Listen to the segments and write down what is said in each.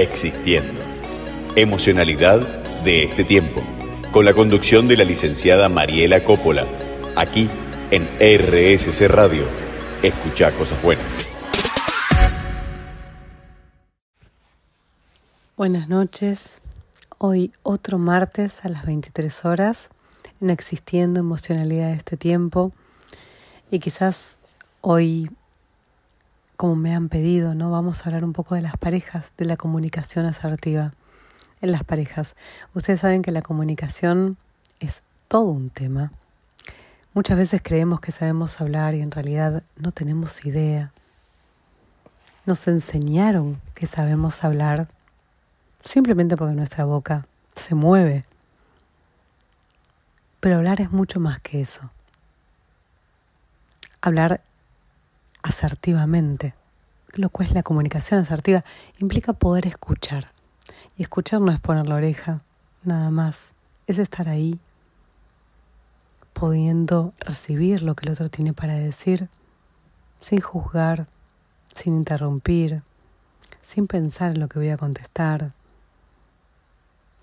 Existiendo. Emocionalidad de este tiempo. Con la conducción de la licenciada Mariela Coppola. Aquí en RSC Radio. Escucha cosas buenas. Buenas noches. Hoy otro martes a las 23 horas en Existiendo Emocionalidad de este tiempo. Y quizás hoy como me han pedido, ¿no? Vamos a hablar un poco de las parejas, de la comunicación asertiva en las parejas. Ustedes saben que la comunicación es todo un tema. Muchas veces creemos que sabemos hablar y en realidad no tenemos idea. Nos enseñaron que sabemos hablar simplemente porque nuestra boca se mueve. Pero hablar es mucho más que eso. Hablar asertivamente. Lo que es la comunicación asertiva implica poder escuchar. Y escuchar no es poner la oreja, nada más. Es estar ahí, pudiendo recibir lo que el otro tiene para decir, sin juzgar, sin interrumpir, sin pensar en lo que voy a contestar.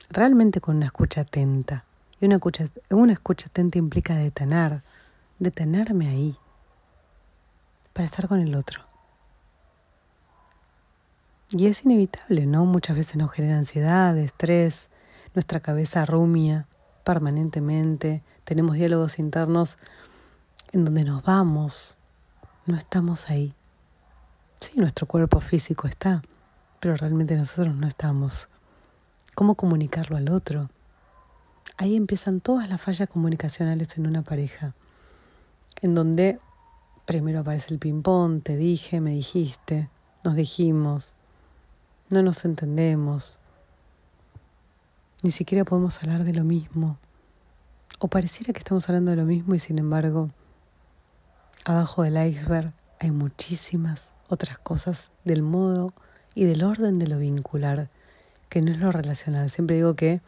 Realmente con una escucha atenta. Y una escucha, una escucha atenta implica detener, detenerme ahí para estar con el otro. Y es inevitable, ¿no? Muchas veces nos genera ansiedad, estrés, nuestra cabeza rumia permanentemente, tenemos diálogos internos en donde nos vamos, no estamos ahí. Sí, nuestro cuerpo físico está, pero realmente nosotros no estamos. ¿Cómo comunicarlo al otro? Ahí empiezan todas las fallas comunicacionales en una pareja, en donde Primero aparece el ping-pong, te dije, me dijiste, nos dijimos, no nos entendemos, ni siquiera podemos hablar de lo mismo. O pareciera que estamos hablando de lo mismo y sin embargo, abajo del iceberg hay muchísimas otras cosas del modo y del orden de lo vincular, que no es lo relacional. Siempre digo que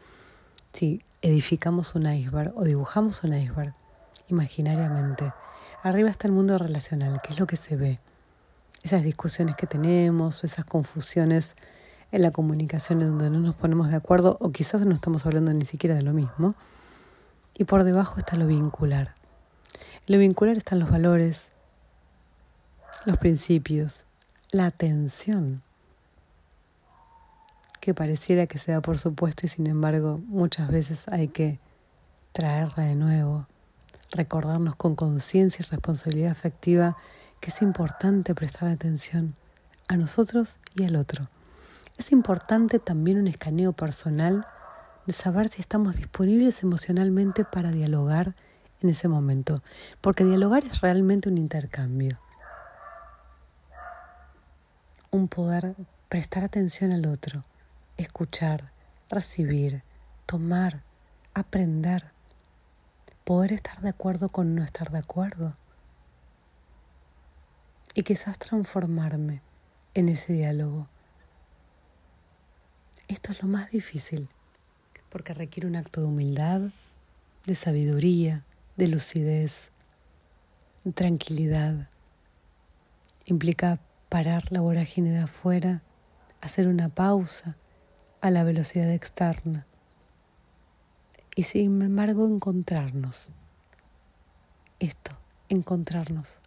si edificamos un iceberg o dibujamos un iceberg imaginariamente, Arriba está el mundo relacional, que es lo que se ve. Esas discusiones que tenemos esas confusiones en la comunicación en donde no nos ponemos de acuerdo o quizás no estamos hablando ni siquiera de lo mismo. Y por debajo está lo vincular. En lo vincular están los valores, los principios, la atención, que pareciera que se da por supuesto y sin embargo muchas veces hay que traerla de nuevo recordarnos con conciencia y responsabilidad afectiva que es importante prestar atención a nosotros y al otro. Es importante también un escaneo personal de saber si estamos disponibles emocionalmente para dialogar en ese momento, porque dialogar es realmente un intercambio. Un poder prestar atención al otro, escuchar, recibir, tomar, aprender poder estar de acuerdo con no estar de acuerdo. Y quizás transformarme en ese diálogo. Esto es lo más difícil, porque requiere un acto de humildad, de sabiduría, de lucidez, de tranquilidad. Implica parar la vorágine de afuera, hacer una pausa a la velocidad externa y sin embargo encontrarnos. Esto, encontrarnos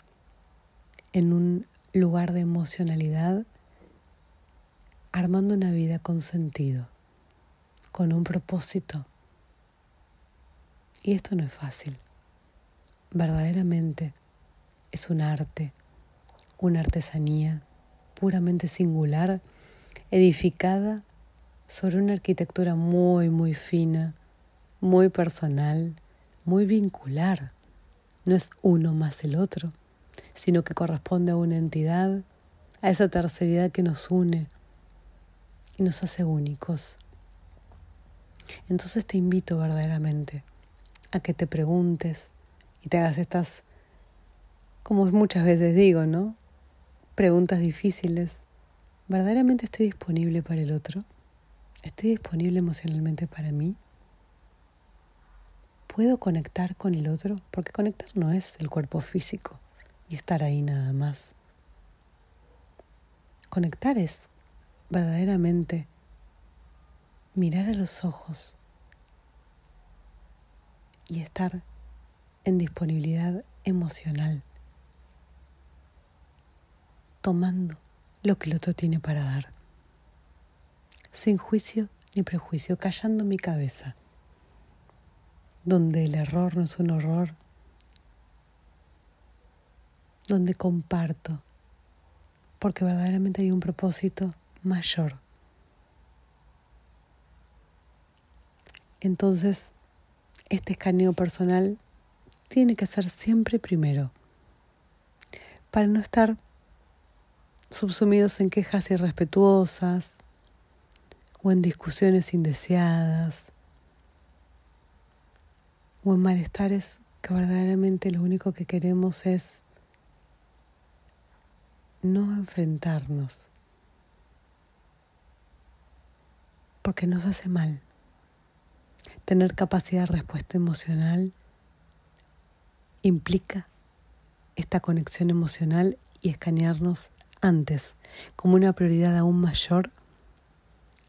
en un lugar de emocionalidad, armando una vida con sentido, con un propósito. Y esto no es fácil. Verdaderamente es un arte, una artesanía puramente singular, edificada sobre una arquitectura muy, muy fina, muy personal, muy vincular. No es uno más el otro, sino que corresponde a una entidad, a esa terceridad que nos une y nos hace únicos. Entonces te invito verdaderamente a que te preguntes y te hagas estas, como muchas veces digo, ¿no? Preguntas difíciles. ¿Verdaderamente estoy disponible para el otro? ¿Estoy disponible emocionalmente para mí? ¿Puedo conectar con el otro? Porque conectar no es el cuerpo físico y estar ahí nada más. Conectar es verdaderamente mirar a los ojos y estar en disponibilidad emocional, tomando lo que el otro tiene para dar, sin juicio ni prejuicio, callando mi cabeza, donde el error no es un horror, donde comparto, porque verdaderamente hay un propósito mayor. Entonces, este escaneo personal tiene que ser siempre primero, para no estar subsumidos en quejas irrespetuosas o en discusiones indeseadas o en malestares que verdaderamente lo único que queremos es no enfrentarnos porque nos hace mal. Tener capacidad de respuesta emocional implica esta conexión emocional y escanearnos antes como una prioridad aún mayor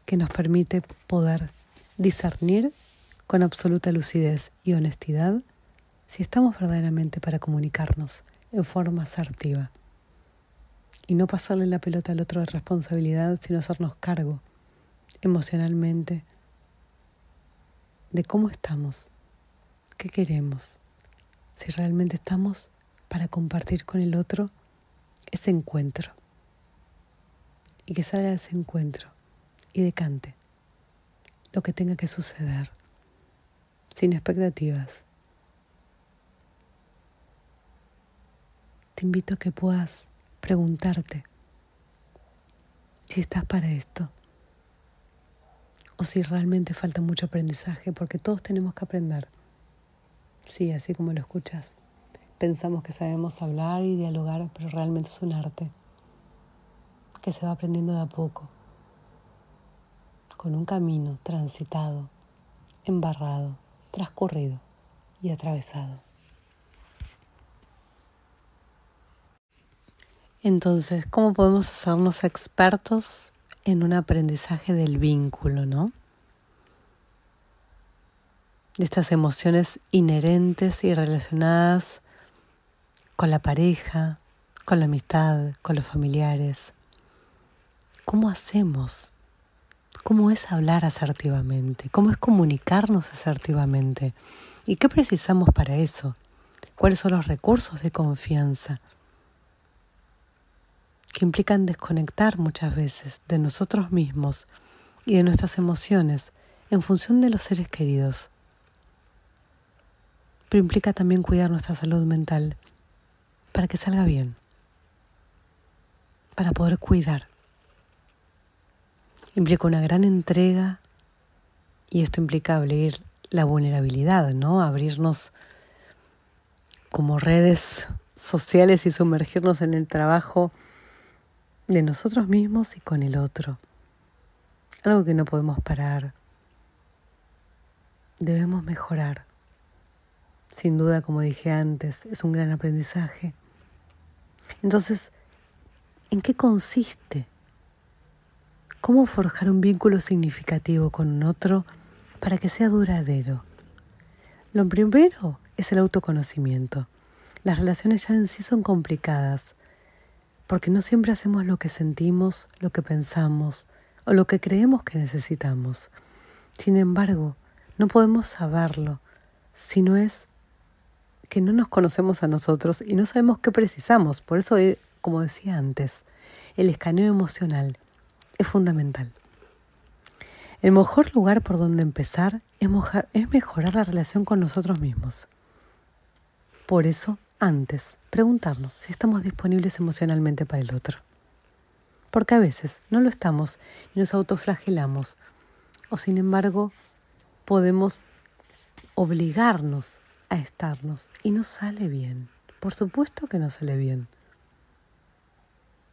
que nos permite poder discernir con absoluta lucidez y honestidad si estamos verdaderamente para comunicarnos en forma asertiva. Y no pasarle la pelota al otro de responsabilidad, sino hacernos cargo emocionalmente de cómo estamos, qué queremos, si realmente estamos para compartir con el otro ese encuentro. Y que salga de ese encuentro y decante lo que tenga que suceder sin expectativas. Te invito a que puedas preguntarte si estás para esto o si realmente falta mucho aprendizaje, porque todos tenemos que aprender. Sí, así como lo escuchas. Pensamos que sabemos hablar y dialogar, pero realmente es un arte que se va aprendiendo de a poco, con un camino transitado, embarrado, transcurrido y atravesado. Entonces, ¿cómo podemos hacernos expertos en un aprendizaje del vínculo, no? De estas emociones inherentes y relacionadas con la pareja, con la amistad, con los familiares. ¿Cómo hacemos? ¿Cómo es hablar asertivamente? ¿Cómo es comunicarnos asertivamente? ¿Y qué precisamos para eso? ¿Cuáles son los recursos de confianza? que implican desconectar muchas veces de nosotros mismos y de nuestras emociones en función de los seres queridos. Pero implica también cuidar nuestra salud mental para que salga bien, para poder cuidar. Implica una gran entrega y esto implica abrir la vulnerabilidad, ¿no? Abrirnos como redes sociales y sumergirnos en el trabajo de nosotros mismos y con el otro. Algo que no podemos parar. Debemos mejorar. Sin duda, como dije antes, es un gran aprendizaje. Entonces, ¿en qué consiste? ¿Cómo forjar un vínculo significativo con un otro para que sea duradero? Lo primero es el autoconocimiento. Las relaciones ya en sí son complicadas porque no siempre hacemos lo que sentimos, lo que pensamos o lo que creemos que necesitamos. Sin embargo, no podemos saberlo si no es que no nos conocemos a nosotros y no sabemos qué precisamos. Por eso, eh, como decía antes, el escaneo emocional es fundamental. El mejor lugar por donde empezar es mejorar la relación con nosotros mismos. Por eso, antes preguntarnos si estamos disponibles emocionalmente para el otro. Porque a veces no lo estamos y nos autoflagelamos. O sin embargo, podemos obligarnos a estarnos y no sale bien. Por supuesto que no sale bien.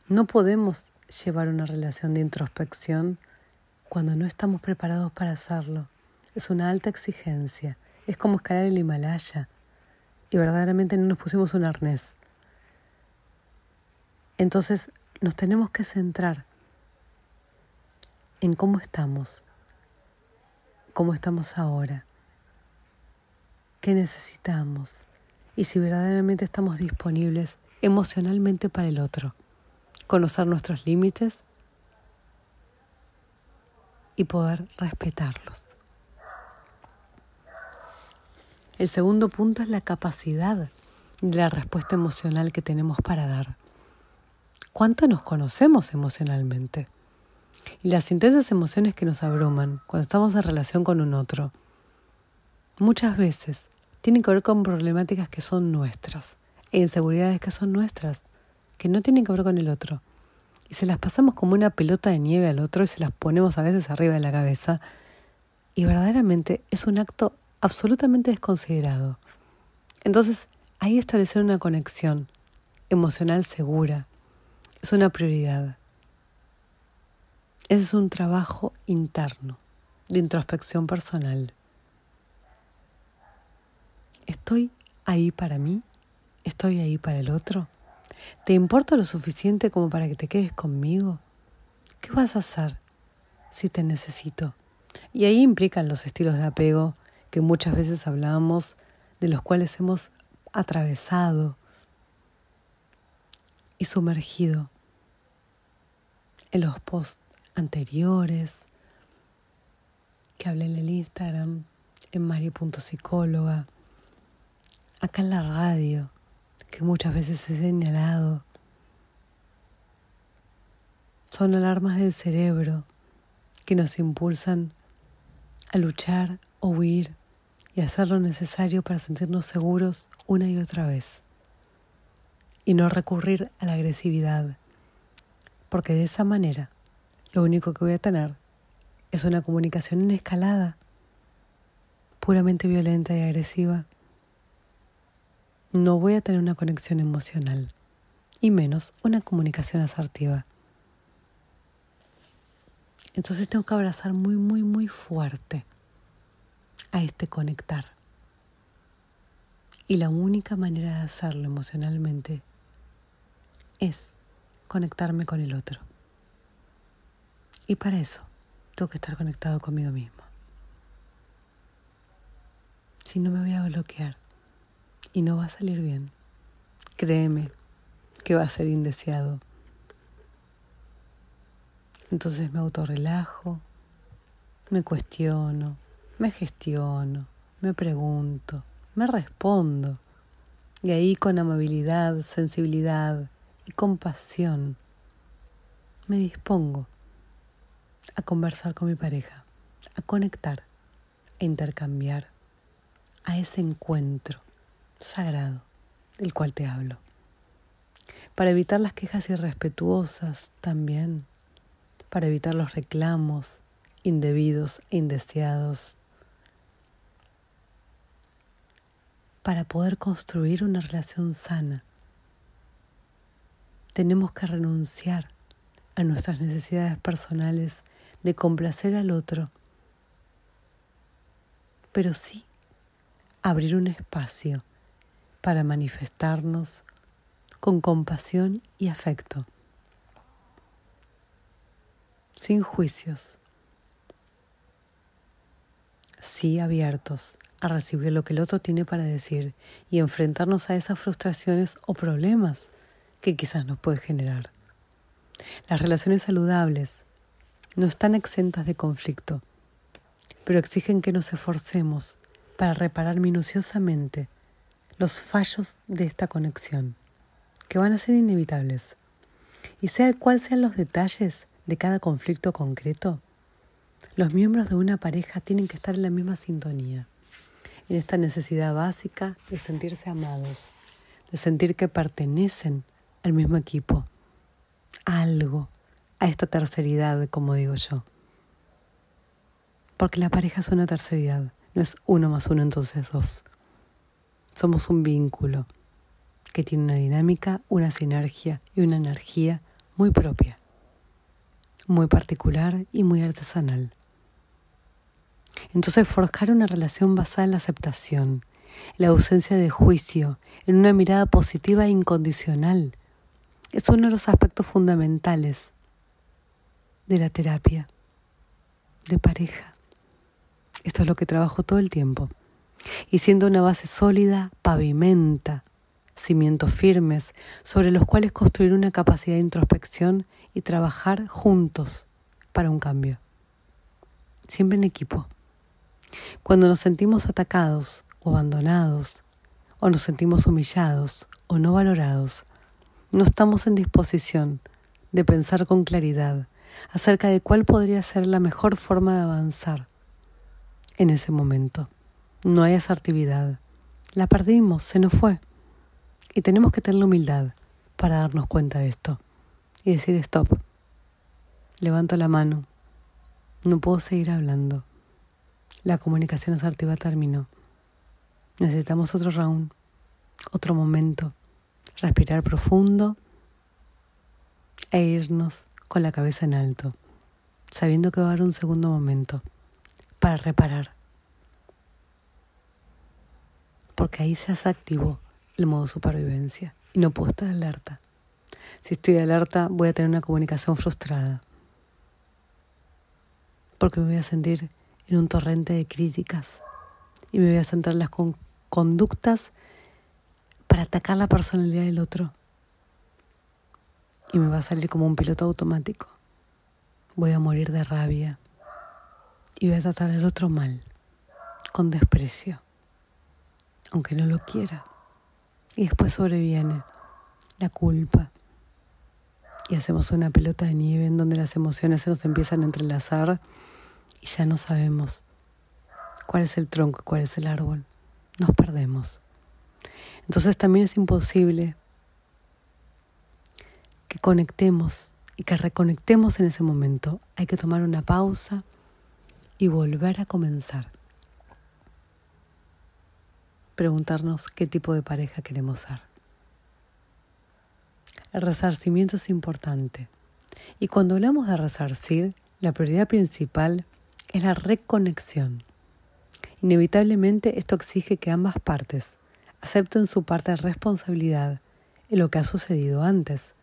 No podemos llevar una relación de introspección cuando no estamos preparados para hacerlo. Es una alta exigencia. Es como escalar el Himalaya y verdaderamente no nos pusimos un arnés. Entonces nos tenemos que centrar en cómo estamos, cómo estamos ahora, qué necesitamos y si verdaderamente estamos disponibles emocionalmente para el otro, conocer nuestros límites y poder respetarlos. El segundo punto es la capacidad de la respuesta emocional que tenemos para dar. ¿Cuánto nos conocemos emocionalmente? Y las intensas emociones que nos abruman cuando estamos en relación con un otro, muchas veces tienen que ver con problemáticas que son nuestras e inseguridades que son nuestras, que no tienen que ver con el otro. Y se las pasamos como una pelota de nieve al otro y se las ponemos a veces arriba de la cabeza. Y verdaderamente es un acto absolutamente desconsiderado. Entonces, ahí establecer una conexión emocional segura es una prioridad. Ese es un trabajo interno, de introspección personal. ¿Estoy ahí para mí? ¿Estoy ahí para el otro? ¿Te importa lo suficiente como para que te quedes conmigo? ¿Qué vas a hacer si te necesito? Y ahí implican los estilos de apego que muchas veces hablamos, de los cuales hemos atravesado y sumergido en los posts anteriores que hablé en el Instagram, en mari.psicóloga, acá en la radio, que muchas veces he señalado. Son alarmas del cerebro que nos impulsan a luchar o huir y hacer lo necesario para sentirnos seguros una y otra vez. Y no recurrir a la agresividad, porque de esa manera lo único que voy a tener es una comunicación en escalada, puramente violenta y agresiva. No voy a tener una conexión emocional, y menos una comunicación asertiva. Entonces tengo que abrazar muy, muy, muy fuerte a este conectar. Y la única manera de hacerlo emocionalmente es conectarme con el otro. Y para eso tengo que estar conectado conmigo mismo. Si no me voy a bloquear y no va a salir bien, créeme que va a ser indeseado. Entonces me autorrelajo, me cuestiono, me gestiono, me pregunto, me respondo. Y ahí con amabilidad, sensibilidad y compasión me dispongo a conversar con mi pareja, a conectar, a intercambiar, a ese encuentro sagrado del cual te hablo. Para evitar las quejas irrespetuosas también, para evitar los reclamos indebidos e indeseados para poder construir una relación sana. Tenemos que renunciar a nuestras necesidades personales de complacer al otro, pero sí abrir un espacio para manifestarnos con compasión y afecto, sin juicios, sí abiertos a recibir lo que el otro tiene para decir y enfrentarnos a esas frustraciones o problemas que quizás nos puede generar. Las relaciones saludables no están exentas de conflicto, pero exigen que nos esforcemos para reparar minuciosamente los fallos de esta conexión, que van a ser inevitables. Y sea cual sean los detalles de cada conflicto concreto, los miembros de una pareja tienen que estar en la misma sintonía en esta necesidad básica de sentirse amados, de sentir que pertenecen al mismo equipo, a algo, a esta terceridad, como digo yo. Porque la pareja es una terceridad, no es uno más uno, entonces dos. Somos un vínculo que tiene una dinámica, una sinergia y una energía muy propia, muy particular y muy artesanal. Entonces forjar una relación basada en la aceptación, la ausencia de juicio, en una mirada positiva e incondicional, es uno de los aspectos fundamentales de la terapia de pareja. Esto es lo que trabajo todo el tiempo. Y siendo una base sólida, pavimenta cimientos firmes sobre los cuales construir una capacidad de introspección y trabajar juntos para un cambio. Siempre en equipo. Cuando nos sentimos atacados o abandonados, o nos sentimos humillados o no valorados, no estamos en disposición de pensar con claridad acerca de cuál podría ser la mejor forma de avanzar en ese momento. No hay asertividad. La perdimos, se nos fue. Y tenemos que tener la humildad para darnos cuenta de esto y decir stop. Levanto la mano. No puedo seguir hablando. La comunicación asertiva terminó. Necesitamos otro round, otro momento. Respirar profundo e irnos con la cabeza en alto, sabiendo que va a haber un segundo momento para reparar. Porque ahí ya se activó el modo supervivencia. Y no puedo estar alerta. Si estoy alerta voy a tener una comunicación frustrada. Porque me voy a sentir en un torrente de críticas. Y me voy a centrar las conductas para atacar la personalidad del otro. Y me va a salir como un piloto automático. Voy a morir de rabia. Y voy a tratar al otro mal, con desprecio, aunque no lo quiera. Y después sobreviene la culpa. Y hacemos una pelota de nieve en donde las emociones se nos empiezan a entrelazar y ya no sabemos cuál es el tronco, cuál es el árbol. Nos perdemos. Entonces también es imposible que conectemos y que reconectemos en ese momento. Hay que tomar una pausa y volver a comenzar preguntarnos qué tipo de pareja queremos ser. El resarcimiento es importante. Y cuando hablamos de resarcir, la prioridad principal es la reconexión. Inevitablemente esto exige que ambas partes acepten su parte de responsabilidad en lo que ha sucedido antes.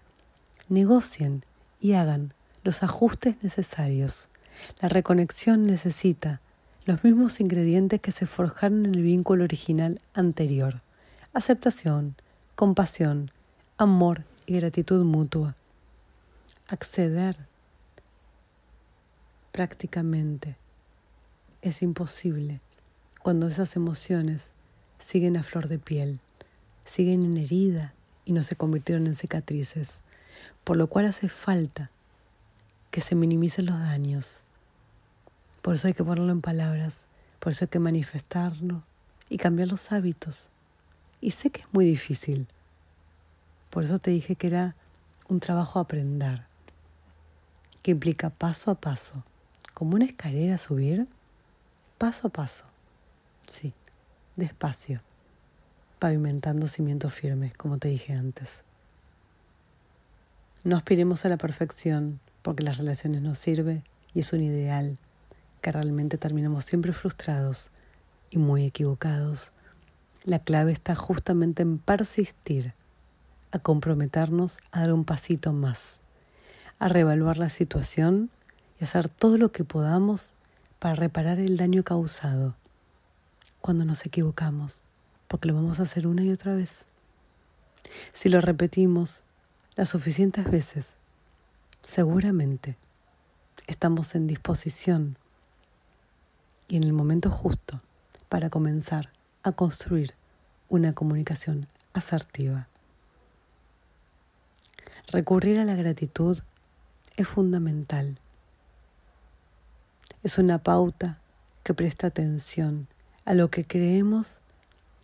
Negocien y hagan los ajustes necesarios. La reconexión necesita los mismos ingredientes que se forjaron en el vínculo original anterior. Aceptación, compasión, amor y gratitud mutua. Acceder prácticamente es imposible cuando esas emociones siguen a flor de piel, siguen en herida y no se convirtieron en cicatrices, por lo cual hace falta que se minimicen los daños por eso hay que ponerlo en palabras, por eso hay que manifestarlo y cambiar los hábitos. Y sé que es muy difícil. Por eso te dije que era un trabajo aprender, que implica paso a paso, como una escalera subir, paso a paso. Sí, despacio, pavimentando cimientos firmes, como te dije antes. No aspiremos a la perfección, porque las relaciones nos sirven y es un ideal que realmente terminamos siempre frustrados y muy equivocados. La clave está justamente en persistir, a comprometernos a dar un pasito más, a reevaluar la situación y hacer todo lo que podamos para reparar el daño causado cuando nos equivocamos, porque lo vamos a hacer una y otra vez. Si lo repetimos las suficientes veces, seguramente estamos en disposición y en el momento justo para comenzar a construir una comunicación asertiva. Recurrir a la gratitud es fundamental. Es una pauta que presta atención a lo que creemos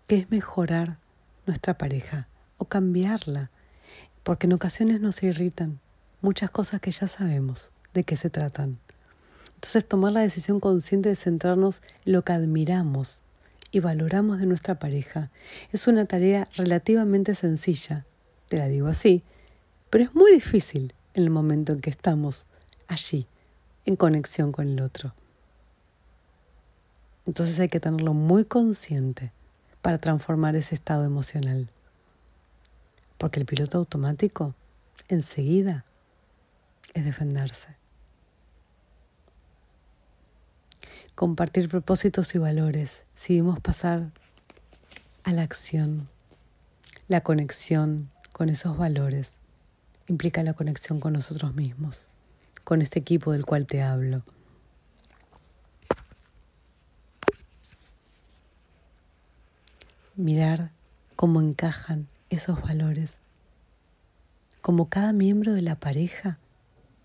que es mejorar nuestra pareja o cambiarla, porque en ocasiones nos irritan muchas cosas que ya sabemos de qué se tratan. Entonces tomar la decisión consciente de centrarnos en lo que admiramos y valoramos de nuestra pareja es una tarea relativamente sencilla, te la digo así, pero es muy difícil en el momento en que estamos allí, en conexión con el otro. Entonces hay que tenerlo muy consciente para transformar ese estado emocional. Porque el piloto automático enseguida es defenderse. Compartir propósitos y valores, decidimos pasar a la acción, la conexión con esos valores implica la conexión con nosotros mismos, con este equipo del cual te hablo. Mirar cómo encajan esos valores, cómo cada miembro de la pareja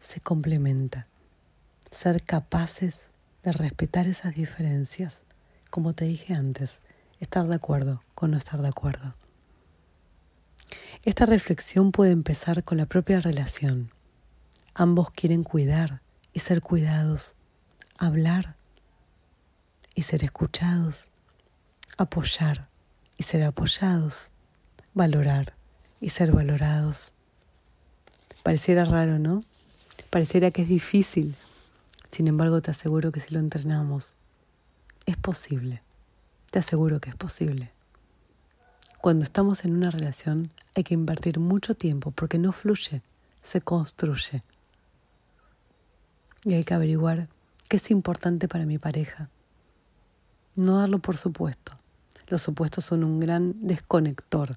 se complementa, ser capaces respetar esas diferencias, como te dije antes, estar de acuerdo con no estar de acuerdo. Esta reflexión puede empezar con la propia relación. Ambos quieren cuidar y ser cuidados, hablar y ser escuchados, apoyar y ser apoyados, valorar y ser valorados. Pareciera raro, ¿no? Pareciera que es difícil. Sin embargo, te aseguro que si lo entrenamos, es posible. Te aseguro que es posible. Cuando estamos en una relación hay que invertir mucho tiempo porque no fluye, se construye. Y hay que averiguar qué es importante para mi pareja. No darlo por supuesto. Los supuestos son un gran desconector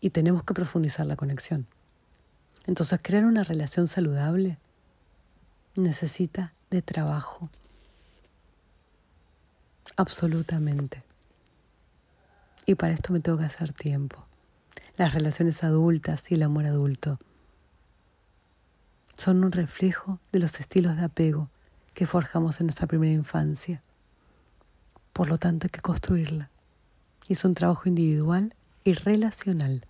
y tenemos que profundizar la conexión. Entonces, crear una relación saludable necesita de trabajo, absolutamente. Y para esto me tengo que hacer tiempo. Las relaciones adultas y el amor adulto son un reflejo de los estilos de apego que forjamos en nuestra primera infancia. Por lo tanto, hay que construirla. Y es un trabajo individual y relacional.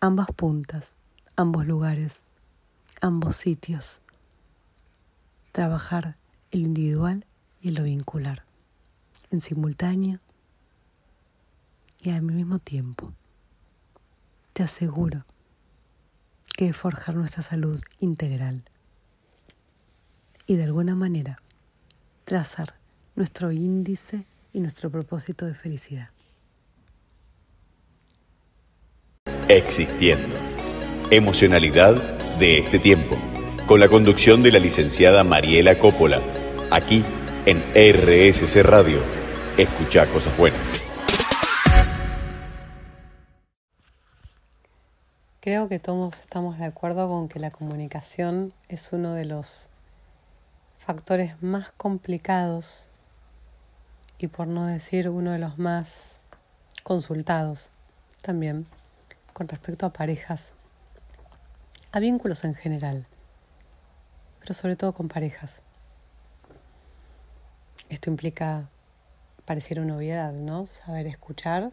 Ambas puntas, ambos lugares, ambos sitios. Trabajar en lo individual y en lo vincular, en simultáneo y al mismo tiempo. Te aseguro que es forjar nuestra salud integral y de alguna manera trazar nuestro índice y nuestro propósito de felicidad. Existiendo. Emocionalidad de este tiempo. Con la conducción de la licenciada Mariela Coppola. Aquí en RSC Radio. Escucha cosas buenas. Creo que todos estamos de acuerdo con que la comunicación es uno de los factores más complicados y por no decir uno de los más consultados también con respecto a parejas, a vínculos en general, pero sobre todo con parejas. Esto implica, pareciera una obviedad, ¿no? Saber escuchar.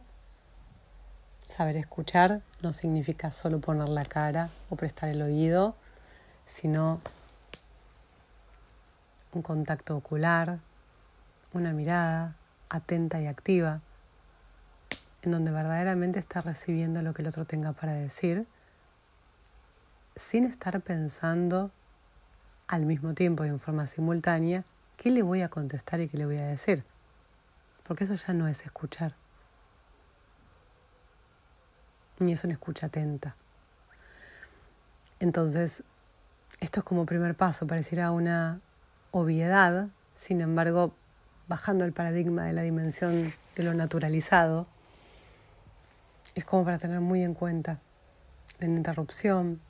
Saber escuchar no significa solo poner la cara o prestar el oído, sino un contacto ocular, una mirada atenta y activa, en donde verdaderamente está recibiendo lo que el otro tenga para decir, sin estar pensando al mismo tiempo y en forma simultánea ¿qué le voy a contestar y qué le voy a decir? Porque eso ya no es escuchar. Ni es una escucha atenta. Entonces, esto es como primer paso, pareciera una obviedad, sin embargo, bajando el paradigma de la dimensión de lo naturalizado, es como para tener muy en cuenta la interrupción,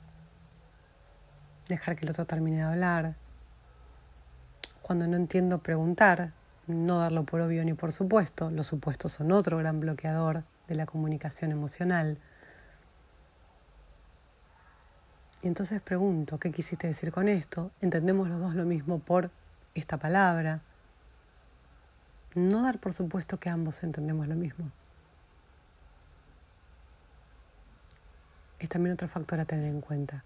dejar que el otro termine de hablar, cuando no entiendo preguntar, no darlo por obvio ni por supuesto. Los supuestos son otro gran bloqueador de la comunicación emocional. Y entonces pregunto, ¿qué quisiste decir con esto? ¿Entendemos los dos lo mismo por esta palabra? No dar por supuesto que ambos entendemos lo mismo. Es también otro factor a tener en cuenta.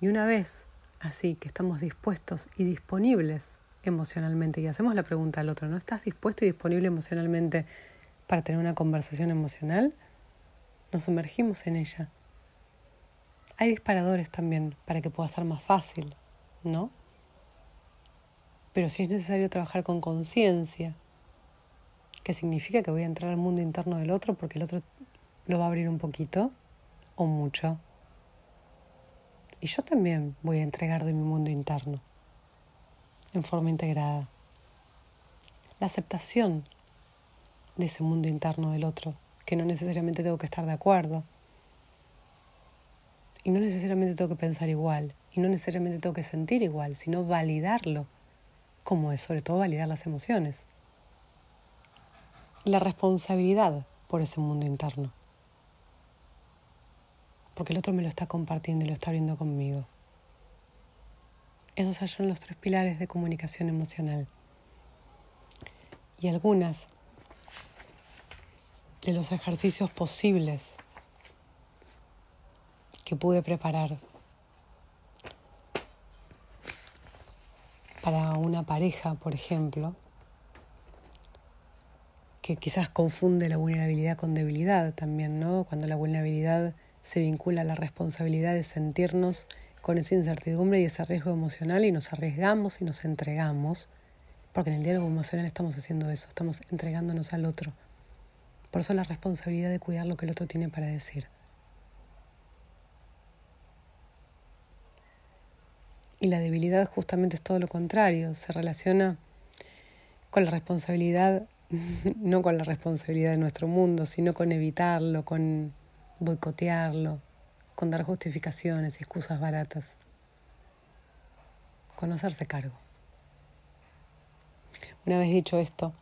Y una vez así que estamos dispuestos y disponibles emocionalmente y hacemos la pregunta al otro, ¿no estás dispuesto y disponible emocionalmente para tener una conversación emocional? Nos sumergimos en ella. Hay disparadores también para que pueda ser más fácil, ¿no? Pero si es necesario trabajar con conciencia, que significa que voy a entrar al mundo interno del otro porque el otro lo va a abrir un poquito o mucho. Y yo también voy a entregar de mi mundo interno en forma integrada. La aceptación de ese mundo interno del otro, que no necesariamente tengo que estar de acuerdo. Y no necesariamente tengo que pensar igual, y no necesariamente tengo que sentir igual, sino validarlo, como es, sobre todo validar las emociones. La responsabilidad por ese mundo interno. Porque el otro me lo está compartiendo y lo está abriendo conmigo. Esos son los tres pilares de comunicación emocional. Y algunas de los ejercicios posibles que pude preparar para una pareja, por ejemplo, que quizás confunde la vulnerabilidad con debilidad también, ¿no? Cuando la vulnerabilidad se vincula la responsabilidad de sentirnos con esa incertidumbre y ese riesgo emocional y nos arriesgamos y nos entregamos, porque en el diálogo emocional estamos haciendo eso, estamos entregándonos al otro. Por eso la responsabilidad de cuidar lo que el otro tiene para decir. Y la debilidad justamente es todo lo contrario, se relaciona con la responsabilidad, no con la responsabilidad de nuestro mundo, sino con evitarlo, con boicotearlo, con dar justificaciones y excusas baratas. Conocerse cargo. Una vez dicho esto,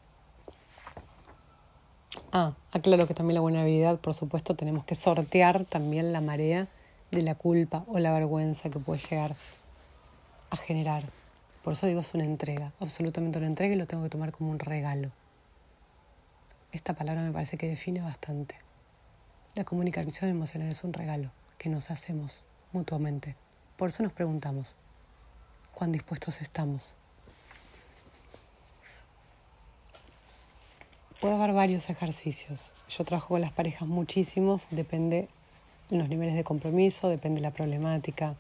ah, aclaro que también la vulnerabilidad, por supuesto, tenemos que sortear también la marea de la culpa o la vergüenza que puede llegar a generar. Por eso digo es una entrega, absolutamente una entrega y lo tengo que tomar como un regalo. Esta palabra me parece que define bastante. La comunicación emocional es un regalo que nos hacemos mutuamente. Por eso nos preguntamos, ¿cuán dispuestos estamos? Puede haber varios ejercicios. Yo trabajo con las parejas muchísimos, depende los niveles de compromiso, depende la problemática,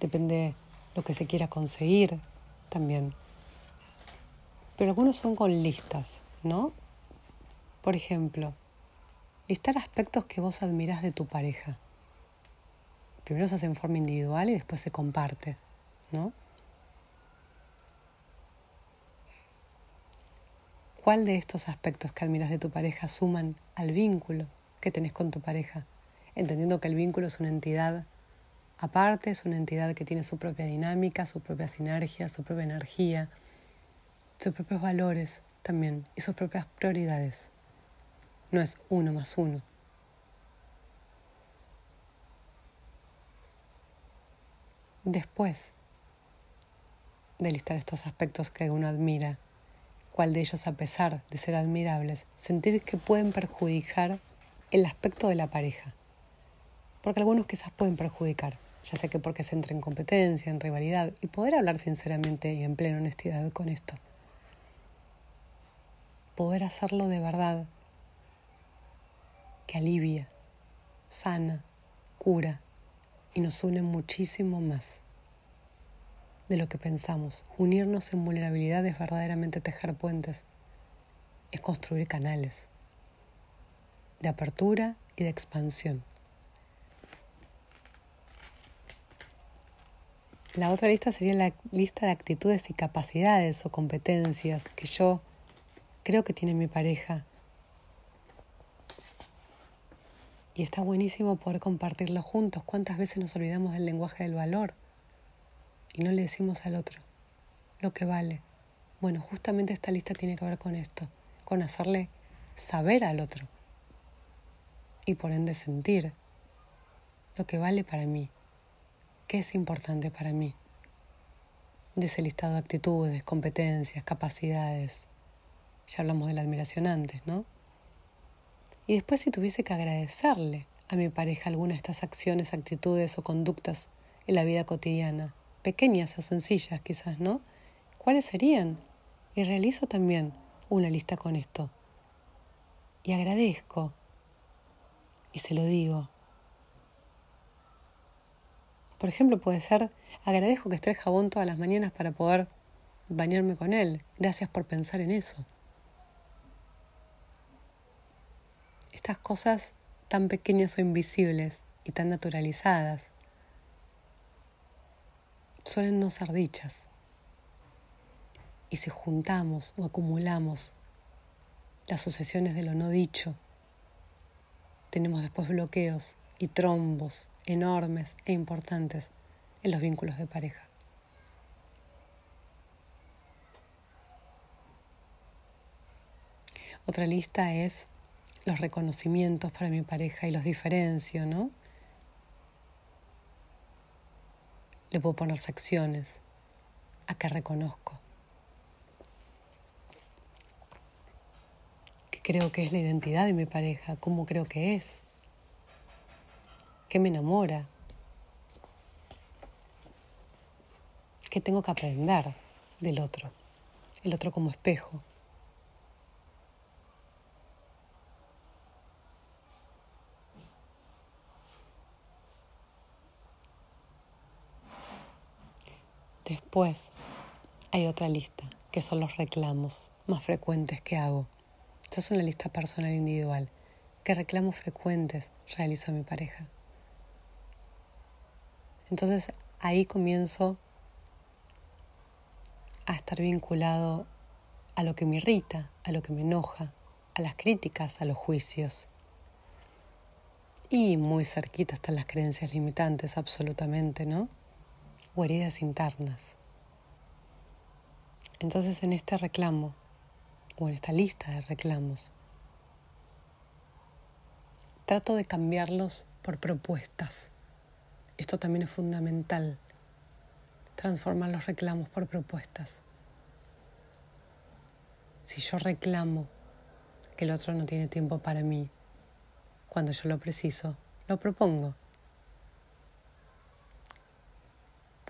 depende lo que se quiera conseguir también. Pero algunos son con listas, ¿no? Por ejemplo, listar aspectos que vos admirás de tu pareja primero se hace en forma individual y después se comparte, ¿no? ¿Cuál de estos aspectos que admiras de tu pareja suman al vínculo que tenés con tu pareja? Entendiendo que el vínculo es una entidad aparte, es una entidad que tiene su propia dinámica, su propia sinergia, su propia energía, sus propios valores también y sus propias prioridades. No es uno más uno, Después de listar estos aspectos que uno admira, cuál de ellos a pesar de ser admirables, sentir que pueden perjudicar el aspecto de la pareja. Porque algunos quizás pueden perjudicar, ya sea que porque se entra en competencia, en rivalidad, y poder hablar sinceramente y en plena honestidad con esto. Poder hacerlo de verdad, que alivia, sana, cura y nos une muchísimo más de lo que pensamos. Unirnos en vulnerabilidad es verdaderamente tejer puentes, es construir canales de apertura y de expansión. La otra lista sería la lista de actitudes y capacidades o competencias que yo creo que tiene mi pareja Y está buenísimo poder compartirlo juntos. ¿Cuántas veces nos olvidamos del lenguaje del valor y no le decimos al otro lo que vale? Bueno, justamente esta lista tiene que ver con esto, con hacerle saber al otro y por ende sentir lo que vale para mí, qué es importante para mí. De ese listado de actitudes, competencias, capacidades. Ya hablamos de la admiración antes, ¿no? Y después si tuviese que agradecerle a mi pareja alguna de estas acciones, actitudes o conductas en la vida cotidiana, pequeñas o sencillas quizás, ¿no? ¿Cuáles serían? Y realizo también una lista con esto. Y agradezco. Y se lo digo. Por ejemplo, puede ser, agradezco que esté el jabón todas las mañanas para poder bañarme con él. Gracias por pensar en eso. Estas cosas tan pequeñas o invisibles y tan naturalizadas suelen no ser dichas. Y si juntamos o acumulamos las sucesiones de lo no dicho, tenemos después bloqueos y trombos enormes e importantes en los vínculos de pareja. Otra lista es los reconocimientos para mi pareja y los diferencio, ¿no? Le puedo poner secciones a que reconozco. ¿Qué creo que es la identidad de mi pareja? ¿Cómo creo que es? ¿Qué me enamora? ¿Qué tengo que aprender del otro? El otro como espejo. Después hay otra lista, que son los reclamos más frecuentes que hago. Esta es una lista personal individual. ¿Qué reclamos frecuentes realizo mi pareja? Entonces ahí comienzo a estar vinculado a lo que me irrita, a lo que me enoja, a las críticas, a los juicios. Y muy cerquita están las creencias limitantes, absolutamente, ¿no? O heridas internas. Entonces en este reclamo, o en esta lista de reclamos, trato de cambiarlos por propuestas. Esto también es fundamental, transformar los reclamos por propuestas. Si yo reclamo que el otro no tiene tiempo para mí, cuando yo lo preciso, lo propongo.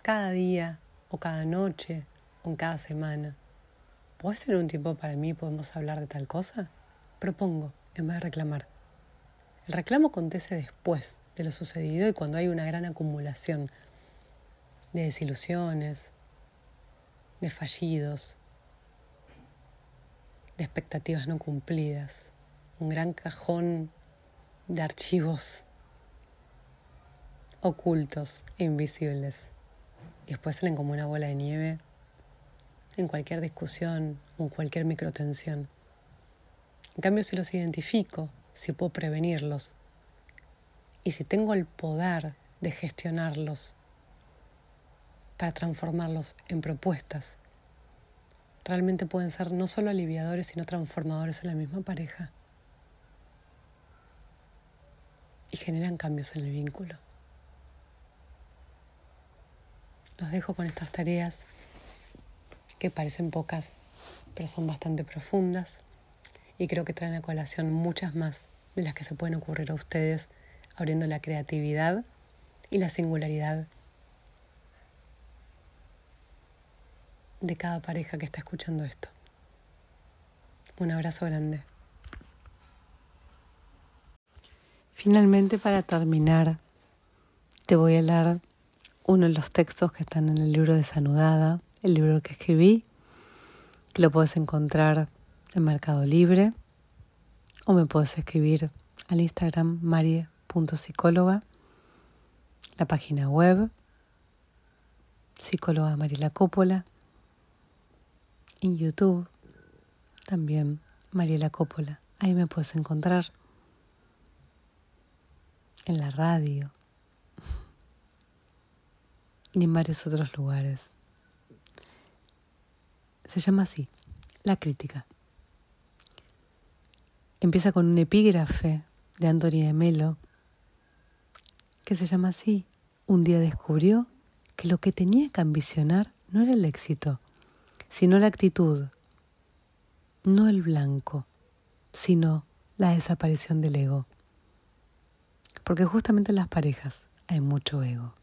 Cada día o cada noche en cada semana. ¿Puedes tener un tiempo para mí? ¿Podemos hablar de tal cosa? Propongo en vez de reclamar. El reclamo acontece después de lo sucedido y cuando hay una gran acumulación de desilusiones, de fallidos, de expectativas no cumplidas, un gran cajón de archivos ocultos e invisibles. Y después salen como una bola de nieve en cualquier discusión o en cualquier microtensión. En cambio, si los identifico, si puedo prevenirlos, y si tengo el poder de gestionarlos para transformarlos en propuestas, realmente pueden ser no solo aliviadores, sino transformadores en la misma pareja. Y generan cambios en el vínculo. Los dejo con estas tareas que parecen pocas, pero son bastante profundas y creo que traen a colación muchas más de las que se pueden ocurrir a ustedes abriendo la creatividad y la singularidad de cada pareja que está escuchando esto. Un abrazo grande. Finalmente, para terminar, te voy a leer uno de los textos que están en el libro de Sanudada, el libro que escribí, que lo puedes encontrar en Mercado Libre o me puedes escribir al Instagram Marie psicóloga, la página web, psicóloga Mariela Coppola, en YouTube también Mariela Coppola. Ahí me puedes encontrar en la radio y en varios otros lugares. Se llama así, La Crítica. Empieza con un epígrafe de Anthony de Melo que se llama así. Un día descubrió que lo que tenía que ambicionar no era el éxito, sino la actitud, no el blanco, sino la desaparición del ego. Porque justamente en las parejas hay mucho ego.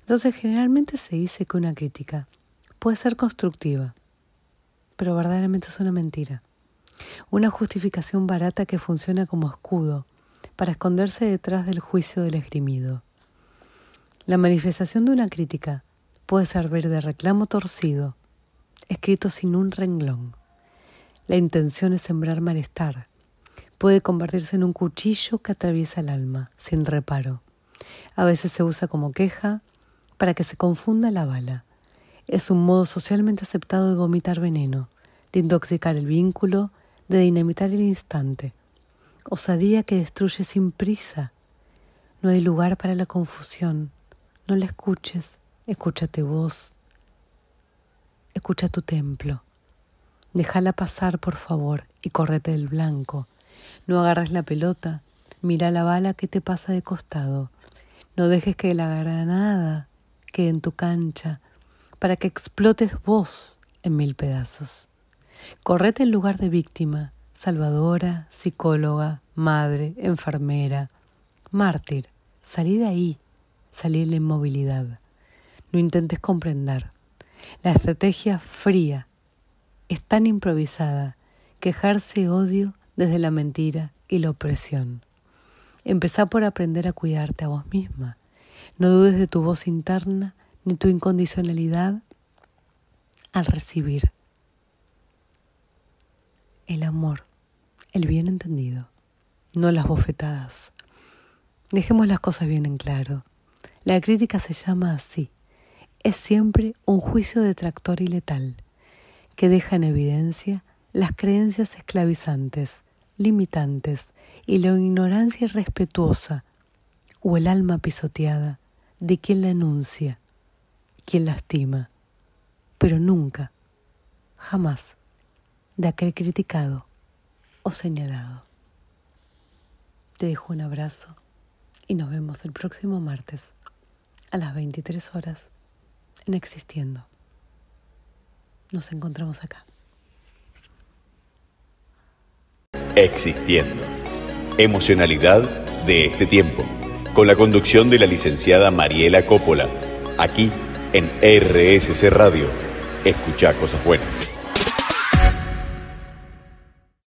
Entonces generalmente se dice que una crítica puede ser constructiva, pero verdaderamente es una mentira. Una justificación barata que funciona como escudo para esconderse detrás del juicio del esgrimido. La manifestación de una crítica puede servir de reclamo torcido, escrito sin un renglón. La intención es sembrar malestar. Puede convertirse en un cuchillo que atraviesa el alma, sin reparo. A veces se usa como queja para que se confunda la bala. Es un modo socialmente aceptado de vomitar veneno, de intoxicar el vínculo, de dinamitar el instante. Osadía que destruye sin prisa. No hay lugar para la confusión. No la escuches, escúchate vos. Escucha tu templo. Déjala pasar, por favor, y córrete del blanco. No agarres la pelota, mira la bala que te pasa de costado. No dejes que la granada quede en tu cancha para que explotes vos en mil pedazos. Correte en lugar de víctima, salvadora, psicóloga, madre, enfermera, mártir. Salí de ahí, salí de la inmovilidad. No intentes comprender. La estrategia fría es tan improvisada que ejerce odio desde la mentira y la opresión. Empezá por aprender a cuidarte a vos misma. No dudes de tu voz interna ni tu incondicionalidad al recibir el amor, el bien entendido, no las bofetadas. Dejemos las cosas bien en claro. La crítica se llama así. Es siempre un juicio detractor y letal, que deja en evidencia las creencias esclavizantes, limitantes y la ignorancia irrespetuosa o el alma pisoteada de quien la enuncia, quien lastima, pero nunca, jamás, de aquel criticado o señalado. Te dejo un abrazo y nos vemos el próximo martes a las 23 horas en Existiendo. Nos encontramos acá. Existiendo. Emocionalidad de este tiempo. Con la conducción de la licenciada Mariela Coppola. Aquí en RSC Radio. Escucha cosas buenas.